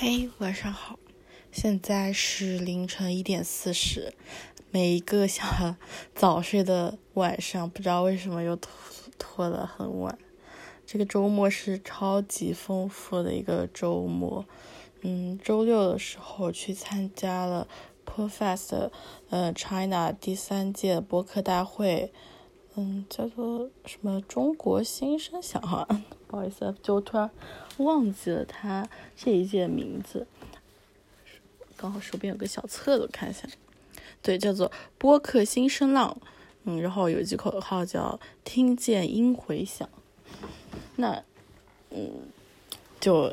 嘿，晚上好，现在是凌晨一点四十。每一个想早睡的晚上，不知道为什么又拖拖得很晚。这个周末是超级丰富的一个周末。嗯，周六的时候去参加了 Perfect 呃 China 第三届播客大会，嗯，叫做什么中国新声响哈，不好意思，就突然忘记了它这一届名字。刚好手边有个小册子，看一下。对，叫做播客新声浪，嗯，然后有一句口号叫“听见音回响”。那，嗯，就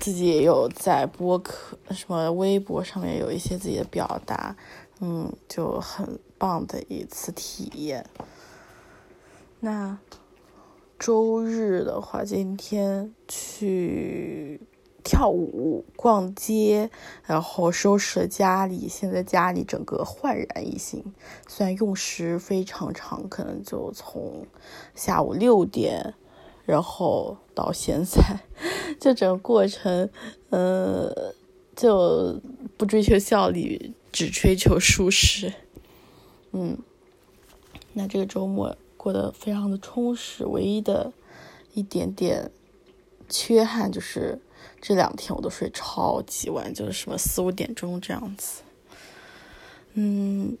自己也有在播客什么微博上面有一些自己的表达，嗯，就很棒的一次体验。那周日的话，今天去。跳舞、逛街，然后收拾了家里。现在家里整个焕然一新，虽然用时非常长，可能就从下午六点，然后到现在，就整个过程，呃，就不追求效率，只追求舒适。嗯，那这个周末过得非常的充实，唯一的一点点缺憾就是。这两天我都睡超级晚，就是什么四五点钟这样子。嗯，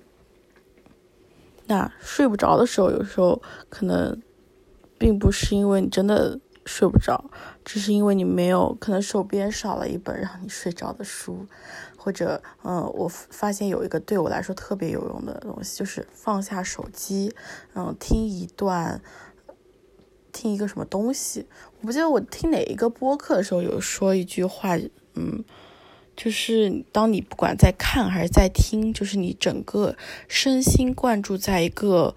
那睡不着的时候，有时候可能并不是因为你真的睡不着，只是因为你没有可能手边少了一本让你睡着的书，或者嗯，我发现有一个对我来说特别有用的东西，就是放下手机，嗯，听一段。听一个什么东西？我不记得我听哪一个播客的时候有说一句话，嗯，就是当你不管在看还是在听，就是你整个身心贯注在一个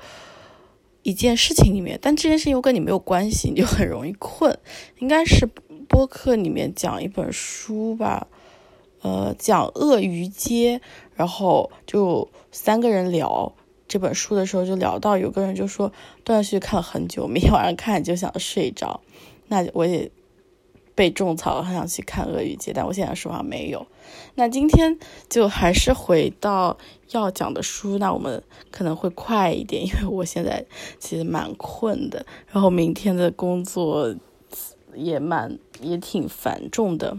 一件事情里面，但这件事情又跟你没有关系，你就很容易困。应该是播客里面讲一本书吧，呃，讲鳄鱼街，然后就三个人聊。这本书的时候就聊到，有个人就说断续看了很久，每天晚上看就想睡着。那我也被种草，很想去看《鳄鱼节》，但我现在说话没有。那今天就还是回到要讲的书，那我们可能会快一点，因为我现在其实蛮困的，然后明天的工作也蛮也挺繁重的。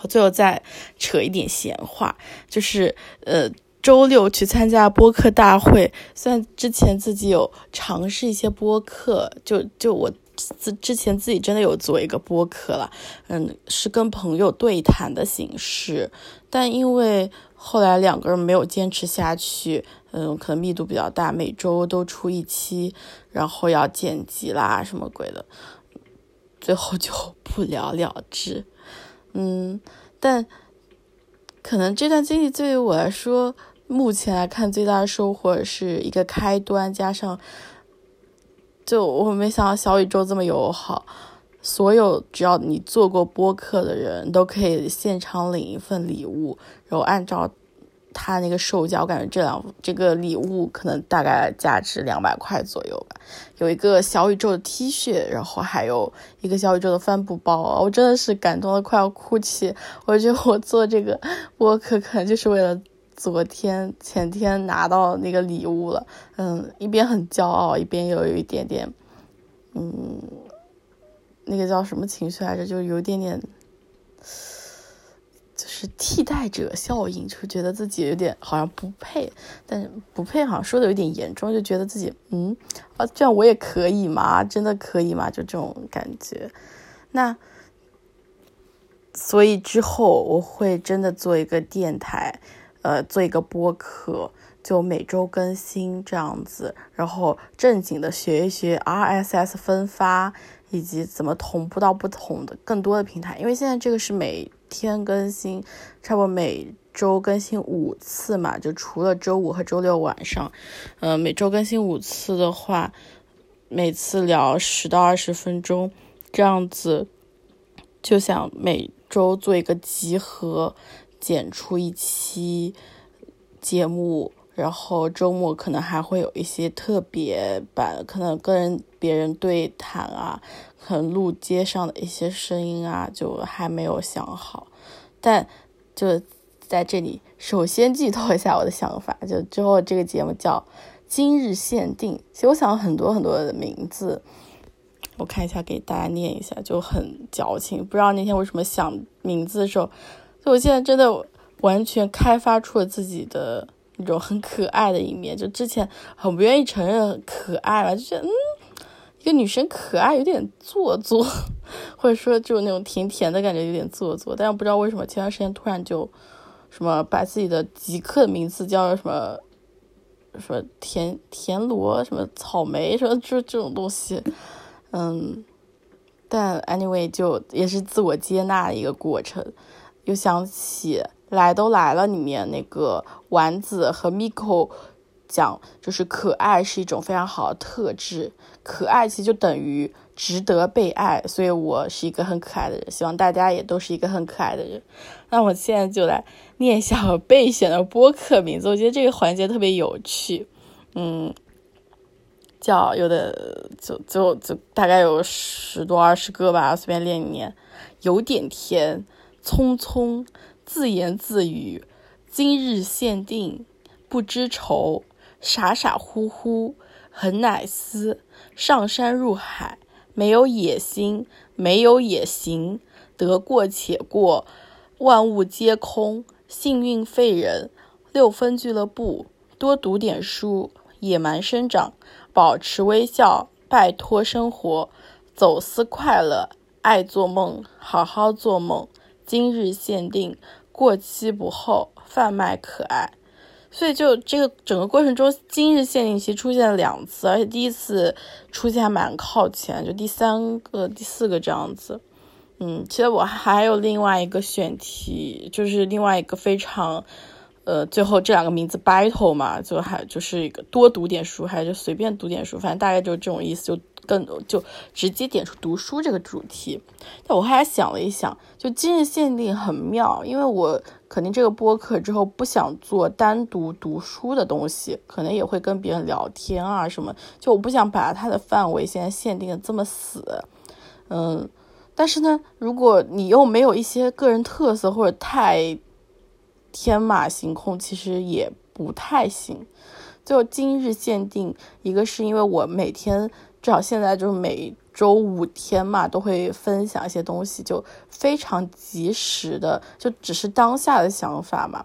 我最后再扯一点闲话，就是呃。周六去参加播客大会，虽然之前自己有尝试一些播客，就就我之之前自己真的有做一个播客了，嗯，是跟朋友对谈的形式，但因为后来两个人没有坚持下去，嗯，可能密度比较大，每周都出一期，然后要剪辑啦什么鬼的，最后就不了了之，嗯，但可能这段经历对于我来说。目前来看，最大的收获是一个开端，加上，就我没想到小宇宙这么友好，所有只要你做过播客的人都可以现场领一份礼物，然后按照他那个售价，我感觉这两这个礼物可能大概价值两百块左右吧，有一个小宇宙的 T 恤，然后还有一个小宇宙的帆布包，我真的是感动的快要哭泣，我觉得我做这个播客可能就是为了。昨天前天拿到那个礼物了，嗯，一边很骄傲，一边又有一点点，嗯，那个叫什么情绪来着？就有点点，就是替代者效应，就觉得自己有点好像不配，但是不配好像说的有点严重，就觉得自己嗯啊，这样我也可以吗？真的可以吗？就这种感觉。那所以之后我会真的做一个电台。呃，做一个播客，就每周更新这样子，然后正经的学一学 RSS 分发，以及怎么同步到不同的更多的平台。因为现在这个是每天更新，差不多每周更新五次嘛，就除了周五和周六晚上，呃，每周更新五次的话，每次聊十到二十分钟这样子，就想每周做一个集合。剪出一期节目，然后周末可能还会有一些特别版，可能跟别人对谈啊，可能录街上的一些声音啊，就还没有想好。但就在这里，首先剧透一下我的想法，就之后这个节目叫今日限定。其实我想了很多很多的名字，我看一下给大家念一下，就很矫情。不知道那天为什么想名字的时候，就我现在真的完全开发出了自己的那种很可爱的一面。就之前很不愿意承认可爱吧，就觉得嗯，一个女生可爱有点做作，或者说就那种甜甜的感觉有点做作。但是不知道为什么前段时间突然就。什么把自己的极客名字叫什么，说田田螺什么草莓什么就这种东西，嗯，但 anyway 就也是自我接纳的一个过程。又想起来都来了里面那个丸子和 Miko 讲，就是可爱是一种非常好的特质，可爱其实就等于。值得被爱，所以我是一个很可爱的人。希望大家也都是一个很可爱的人。那我现在就来念一下我备选的播客名字，我觉得这个环节特别有趣。嗯，叫有的就就就大概有十多二十个吧，随便念一念。有点甜，匆匆，自言自语，今日限定，不知愁，傻傻乎乎，很奶思，上山入海。没有野心，没有野心，得过且过，万物皆空，幸运废人，六分俱乐部，多读点书，野蛮生长，保持微笑，拜托生活，走私快乐，爱做梦，好好做梦，今日限定，过期不候，贩卖可爱。所以就这个整个过程中，今日限定其实出现了两次，而且第一次出现还蛮靠前，就第三个、第四个这样子。嗯，其实我还有另外一个选题，就是另外一个非常，呃，最后这两个名字 battle 嘛，就还就是一个多读点书，还是就随便读点书，反正大概就是这种意思，就。更就直接点出读书这个主题，但我还想了一想，就今日限定很妙，因为我肯定这个播客之后不想做单独读书的东西，可能也会跟别人聊天啊什么，就我不想把它的范围现在限定的这么死，嗯，但是呢，如果你又没有一些个人特色或者太天马行空，其实也不太行。就今日限定，一个是因为我每天。至少现在就是每周五天嘛，都会分享一些东西，就非常及时的，就只是当下的想法嘛，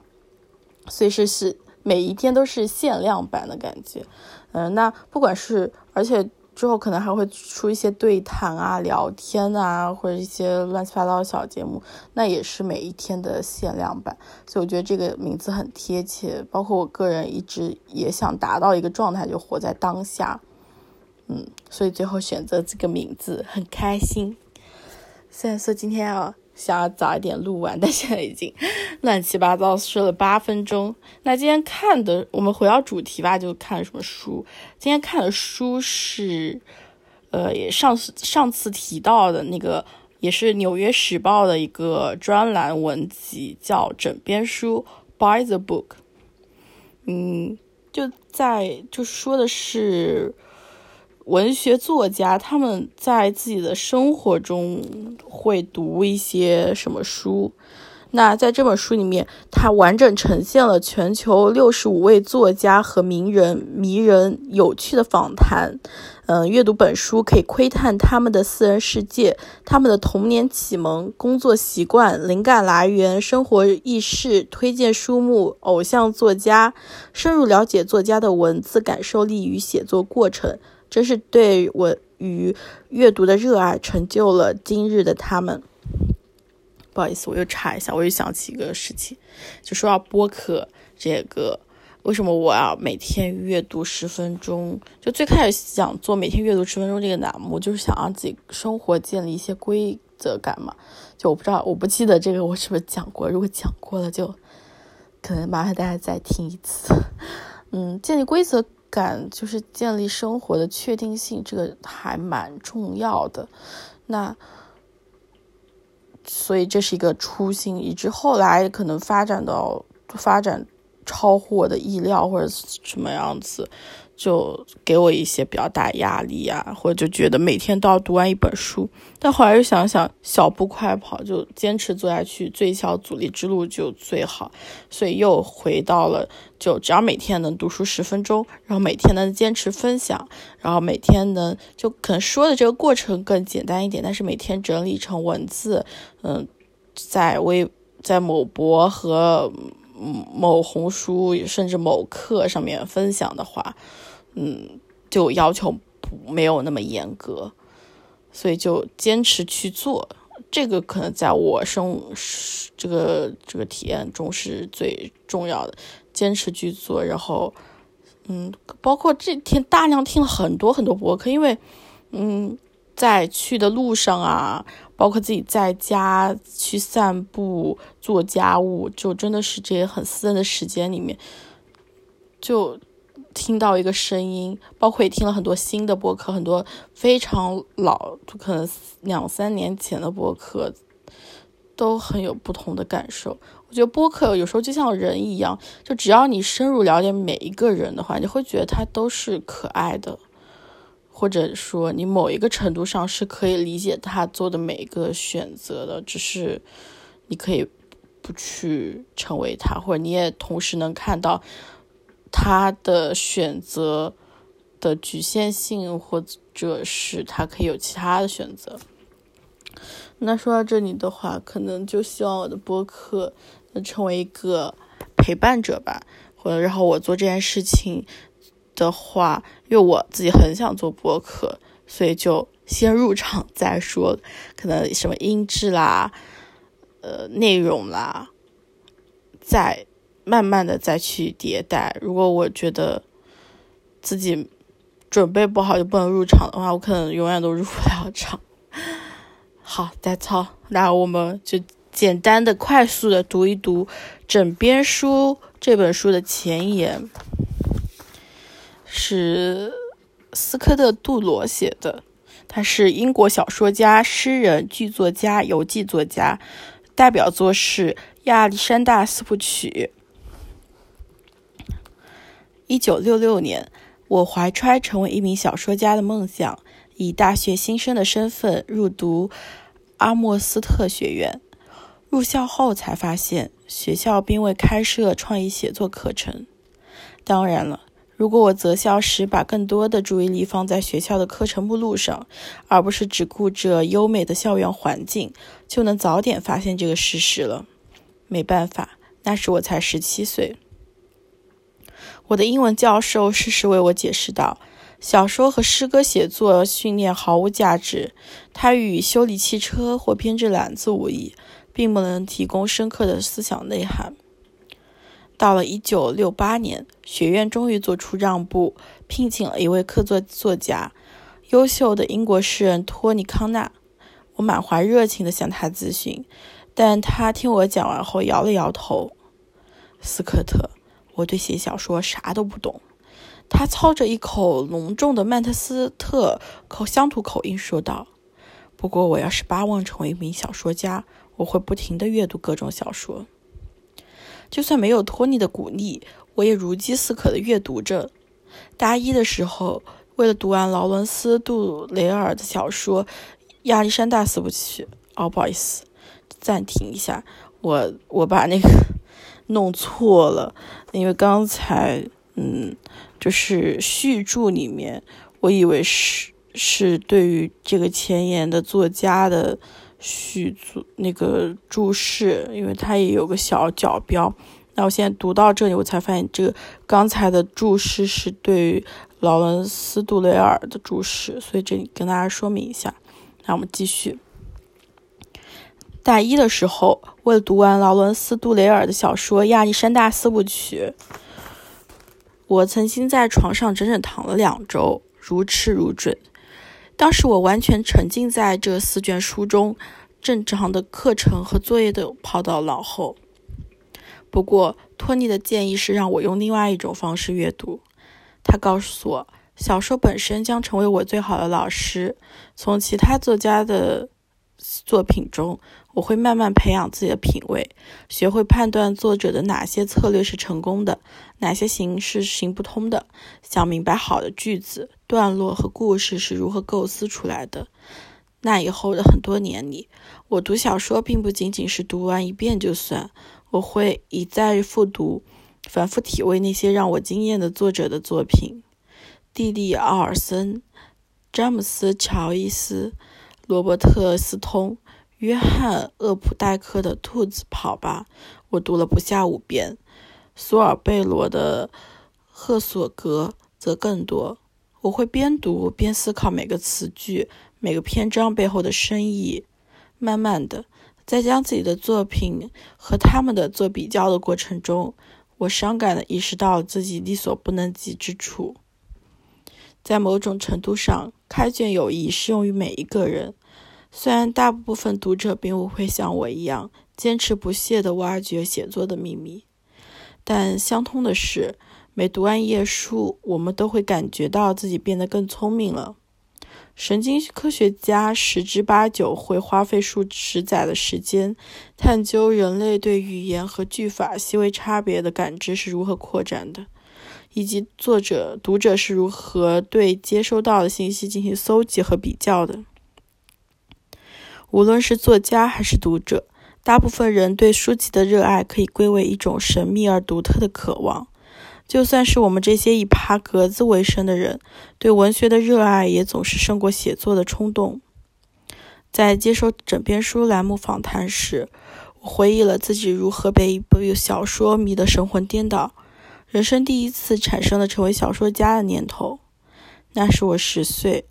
所以是是每一天都是限量版的感觉。嗯，那不管是，而且之后可能还会出一些对谈啊、聊天啊，或者一些乱七八糟的小节目，那也是每一天的限量版。所以我觉得这个名字很贴切，包括我个人一直也想达到一个状态，就活在当下。嗯，所以最后选择这个名字很开心。虽然说今天要想要早一点录完，但现在已经乱七八糟说了八分钟。那今天看的，我们回到主题吧，就看什么书？今天看的书是，呃，也上次上次提到的那个，也是《纽约时报》的一个专栏文集，叫《枕边书》（By the Book）。嗯，就在就说的是。文学作家他们在自己的生活中会读一些什么书？那在这本书里面，它完整呈现了全球六十五位作家和名人迷人有趣的访谈。嗯，阅读本书可以窥探他们的私人世界、他们的童年启蒙、工作习惯、灵感来源、生活轶事、推荐书目、偶像作家，深入了解作家的文字感受力与写作过程。真是对我与阅读的热爱，成就了今日的他们。不好意思，我又查一下，我又想起一个事情，就说到播客这个，为什么我要每天阅读十分钟？就最开始想做每天阅读十分钟这个栏目，就是想让自己生活建立一些规则感嘛。就我不知道，我不记得这个我是不是讲过，如果讲过了，就可能麻烦大家再听一次。嗯，建立规则。感就是建立生活的确定性，这个还蛮重要的。那所以这是一个初心，以致后来可能发展到发展超乎我的意料或者什么样子。就给我一些比较大压力啊，或者就觉得每天都要读完一本书。但后来又想想，小步快跑，就坚持做下去，最小阻力之路就最好。所以又回到了，就只要每天能读书十分钟，然后每天能坚持分享，然后每天能就可能说的这个过程更简单一点，但是每天整理成文字，嗯，在微在某博和某红书甚至某课上面分享的话。嗯，就要求不没有那么严格，所以就坚持去做。这个可能在我生这个这个体验中是最重要的，坚持去做。然后，嗯，包括这天大量听了很多很多博客，因为，嗯，在去的路上啊，包括自己在家去散步、做家务，就真的是这些很私人的时间里面，就。听到一个声音，包括也听了很多新的播客，很多非常老，就可能两三年前的播客，都很有不同的感受。我觉得播客有时候就像人一样，就只要你深入了解每一个人的话，你会觉得他都是可爱的，或者说你某一个程度上是可以理解他做的每一个选择的，只是你可以不去成为他，或者你也同时能看到。他的选择的局限性，或者是他可以有其他的选择。那说到这里的话，可能就希望我的播客能成为一个陪伴者吧，或者然后我做这件事情的话，因为我自己很想做播客，所以就先入场再说，可能什么音质啦，呃，内容啦，再。慢慢的再去迭代。如果我觉得自己准备不好就不能入场的话，我可能永远都入不了场。好，再操，那我们就简单的、快速的读一读《枕边书》这本书的前言，是斯科特·杜罗写的。他是英国小说家、诗人、剧作家、游记作家，代表作是《亚历山大四部曲》。一九六六年，我怀揣成为一名小说家的梦想，以大学新生的身份入读阿莫斯特学院。入校后才发现，学校并未开设创意写作课程。当然了，如果我择校时把更多的注意力放在学校的课程目录上，而不是只顾着优美的校园环境，就能早点发现这个事实了。没办法，那时我才十七岁。我的英文教授适时为我解释道：“小说和诗歌写作训练毫无价值，它与修理汽车或编织篮子无异，并不能提供深刻的思想内涵。”到了1968年，学院终于做出让步，聘请了一位客座作家，优秀的英国诗人托尼·康纳。我满怀热情地向他咨询，但他听我讲完后摇了摇头：“斯科特。”我对写小说啥都不懂，他操着一口浓重的曼彻斯特口乡土口音说道：“不过我要是巴望成为一名小说家，我会不停地阅读各种小说。就算没有托尼的鼓励，我也如饥似渴地阅读着。大一的时候，为了读完劳伦斯·杜雷尔的小说《亚历山大四部曲》，哦，不好意思，暂停一下，我我把那个。弄错了，因为刚才，嗯，就是序注里面，我以为是是对于这个前言的作家的序注那个注释，因为它也有个小角标。那我现在读到这里，我才发现这个刚才的注释是对于劳伦斯·杜雷尔的注释，所以这里跟大家说明一下。那我们继续。大一的时候，为了读完劳伦斯·杜雷尔的小说《亚历山大四部曲》，我曾经在床上整整躺了两周，如痴如醉。当时我完全沉浸在这四卷书中，正常的课程和作业都抛到脑后。不过，托尼的建议是让我用另外一种方式阅读。他告诉我，小说本身将成为我最好的老师。从其他作家的作品中，我会慢慢培养自己的品味，学会判断作者的哪些策略是成功的，哪些行是行不通的，想明白好的句子、段落和故事是如何构思出来的。那以后的很多年里，我读小说并不仅仅是读完一遍就算，我会一再复读，反复体味那些让我惊艳的作者的作品。蒂利·奥尔森、詹姆斯·乔伊斯、罗伯特·斯通。约翰·厄普代克的《兔子跑吧》，我读了不下五遍。苏尔贝罗的《赫索格》则更多。我会边读边思考每个词句、每个篇章背后的深意。慢慢的，在将自己的作品和他们的做比较的过程中，我伤感地意识到自己力所不能及之处。在某种程度上，开卷有益适用于每一个人。虽然大部分读者并不会像我一样坚持不懈地挖掘写作的秘密，但相通的是，每读完一页书，我们都会感觉到自己变得更聪明了。神经科学家十之八九会花费数十载的时间，探究人类对语言和句法细微差别的感知是如何扩展的，以及作者、读者是如何对接收到的信息进行搜集和比较的。无论是作家还是读者，大部分人对书籍的热爱可以归为一种神秘而独特的渴望。就算是我们这些以爬格子为生的人，对文学的热爱也总是胜过写作的冲动。在接受《枕边书》栏目访谈时，我回忆了自己如何被一部小说迷得神魂颠倒，人生第一次产生了成为小说家的念头。那时我十岁，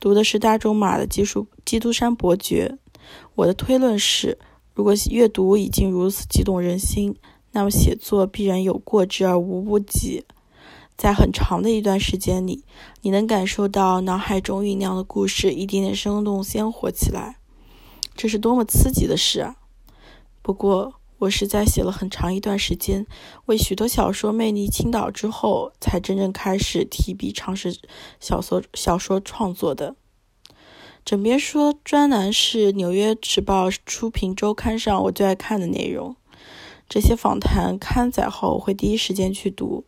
读的是大仲马的《基书基督山伯爵》。我的推论是，如果阅读已经如此激动人心，那么写作必然有过之而无不及。在很长的一段时间里，你能感受到脑海中酝酿的故事一点点生动鲜活起来，这是多么刺激的事啊！不过，我是在写了很长一段时间，为许多小说魅力倾倒之后，才真正开始提笔尝试小说小说创作的。枕边说专栏是《纽约时报》书评周刊上我最爱看的内容。这些访谈刊载后，我会第一时间去读。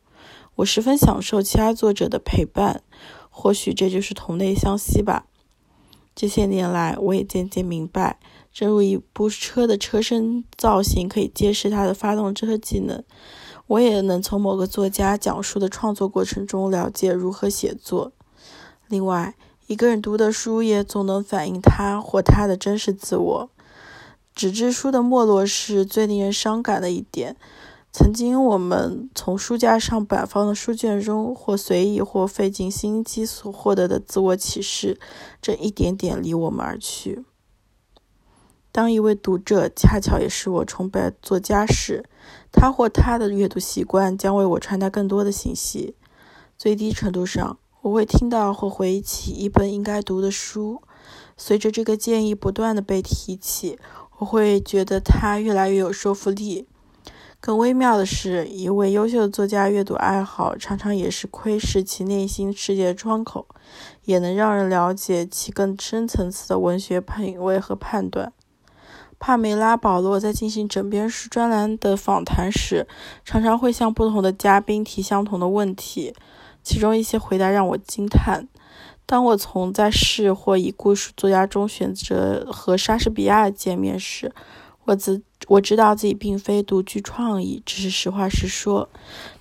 我十分享受其他作者的陪伴，或许这就是同类相吸吧。这些年来，我也渐渐明白，正如一部车的车身造型可以揭示它的发动车技能，我也能从某个作家讲述的创作过程中了解如何写作。另外，一个人读的书也总能反映他或她的真实自我。纸质书的没落是最令人伤感的一点。曾经我们从书架上摆放的书卷中，或随意或费尽心机所获得的自我启示，正一点点离我们而去。当一位读者恰巧也是我崇拜作家时，他或她的阅读习惯将为我传达更多的信息。最低程度上。我会听到或回忆起一本应该读的书，随着这个建议不断的被提起，我会觉得它越来越有说服力。更微妙的是，一位优秀的作家阅读爱好常常也是窥视其内心世界的窗口，也能让人了解其更深层次的文学品味和判断。帕梅拉·保罗在进行枕边书专栏的访谈时，常常会向不同的嘉宾提相同的问题。其中一些回答让我惊叹。当我从在世或已故作家中选择和莎士比亚见面时，我自我知道自己并非独具创意，只是实话实说。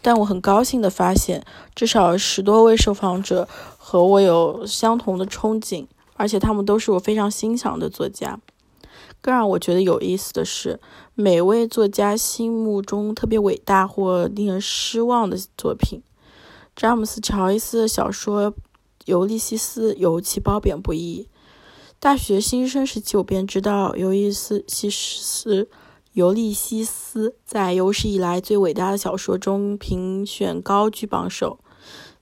但我很高兴地发现，至少十多位受访者和我有相同的憧憬，而且他们都是我非常欣赏的作家。更让我觉得有意思的是，每位作家心目中特别伟大或令人失望的作品。詹姆斯·乔伊斯的小说《尤利西斯》尤其褒贬不一。大学新生时期，我便知道尤利斯西斯尤利西斯在有史以来最伟大的小说中评选高居榜首。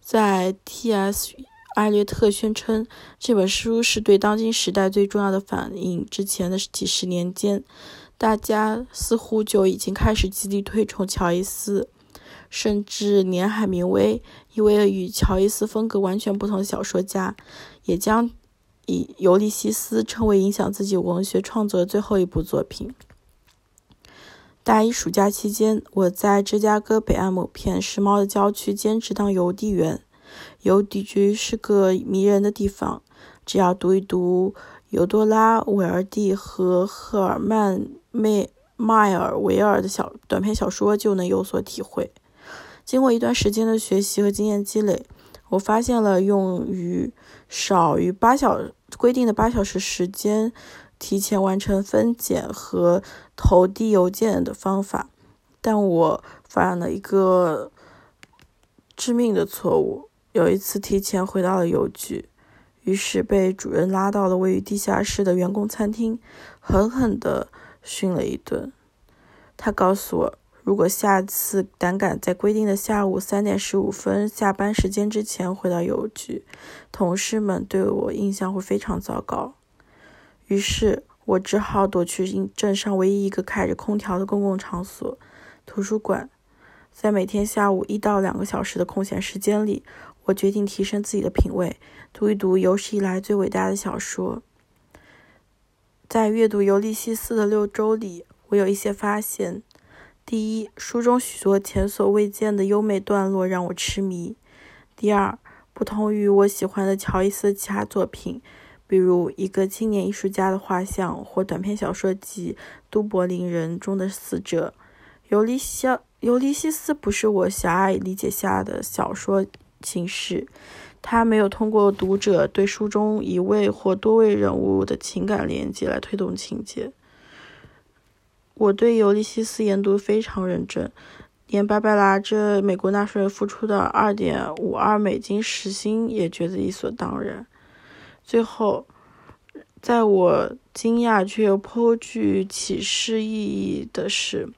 在 T.S. 艾略特宣称这本书是对当今时代最重要的反应之前的几十年间，大家似乎就已经开始极力推崇乔伊斯。甚至连海明威，一位与乔伊斯风格完全不同的小说家，也将以《尤利西斯》称为影响自己文学创作的最后一部作品。大一暑假期间，我在芝加哥北岸某片时髦的郊区兼职当邮递员。邮递局是个迷人的地方，只要读一读尤多拉·韦尔蒂和赫尔曼·迈迈尔维尔的小短篇小说，就能有所体会。经过一段时间的学习和经验积累，我发现了用于少于八小规定的八小时时间。提前完成分拣和投递邮件的方法，但我犯了一个致命的错误。有一次提前回到了邮局，于是被主任拉到了位于地下室的员工餐厅，狠狠地训了一顿。他告诉我，如果下次胆敢在规定的下午三点十五分下班时间之前回到邮局，同事们对我印象会非常糟糕。于是我只好躲去镇上唯一一个开着空调的公共场所——图书馆。在每天下午一到两个小时的空闲时间里，我决定提升自己的品味，读一读有史以来最伟大的小说。在阅读《尤利西斯》的六周里，我有一些发现：第一，书中许多前所未见的优美段落让我痴迷；第二，不同于我喜欢的乔伊斯其他作品。比如一个青年艺术家的画像，或短篇小说集《都柏林人》中的死者。尤利西尤利西斯不是我狭隘理解下的小说形式，他没有通过读者对书中一位或多位人物的情感连接来推动情节。我对尤利西斯研读非常认真，连白白拿着美国纳税人付出的二点五二美金时薪也觉得理所当然。最后，在我惊讶却又颇具启示意义的是，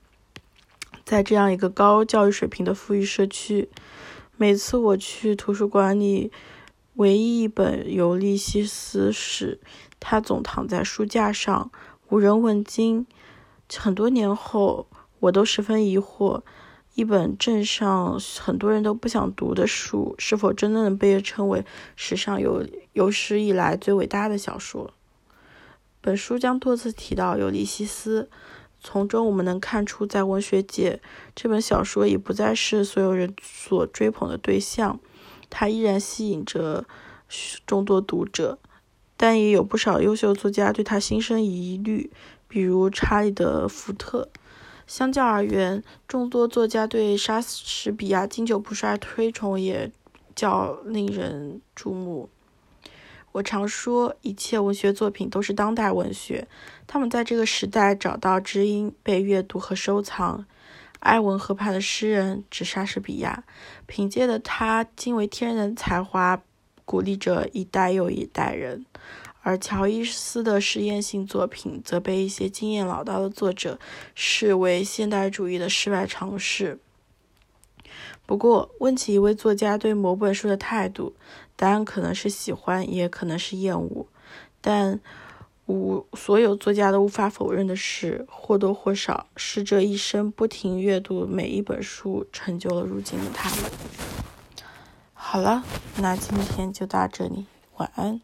在这样一个高教育水平的富裕社区，每次我去图书馆里唯一一本《尤利西斯》时，它总躺在书架上，无人问津。很多年后，我都十分疑惑。一本镇上很多人都不想读的书，是否真的能被称为史上有有史以来最伟大的小说？本书将多次提到《尤利西斯》，从中我们能看出，在文学界，这本小说已不再是所有人所追捧的对象，它依然吸引着众多读者，但也有不少优秀作家对它心生疑虑，比如查理德·福特。相较而言，众多作家对莎士比亚经久不衰推崇也较令人注目。我常说，一切文学作品都是当代文学，他们在这个时代找到知音，被阅读和收藏。埃文河畔的诗人指莎士比亚，凭借着他惊为天人的才华，鼓励着一代又一代人。而乔伊斯的实验性作品则被一些经验老道的作者视为现代主义的失败尝试。不过，问起一位作家对某本书的态度，答案可能是喜欢，也可能是厌恶。但无所有作家都无法否认的是，或多或少是这一生不停阅读每一本书，成就了如今的他们。好了，那今天就到这里，晚安。